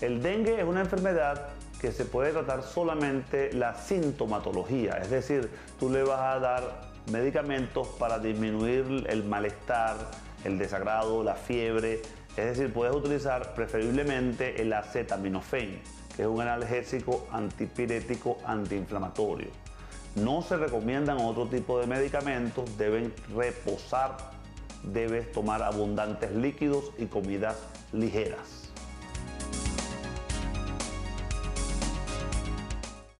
El dengue es una enfermedad que se puede tratar solamente la sintomatología, es decir, tú le vas a dar medicamentos para disminuir el malestar, el desagrado, la fiebre, es decir, puedes utilizar preferiblemente el acetaminofén, que es un analgésico antipirético antiinflamatorio. No se recomiendan otro tipo de medicamentos, deben reposar, debes tomar abundantes líquidos y comidas ligeras.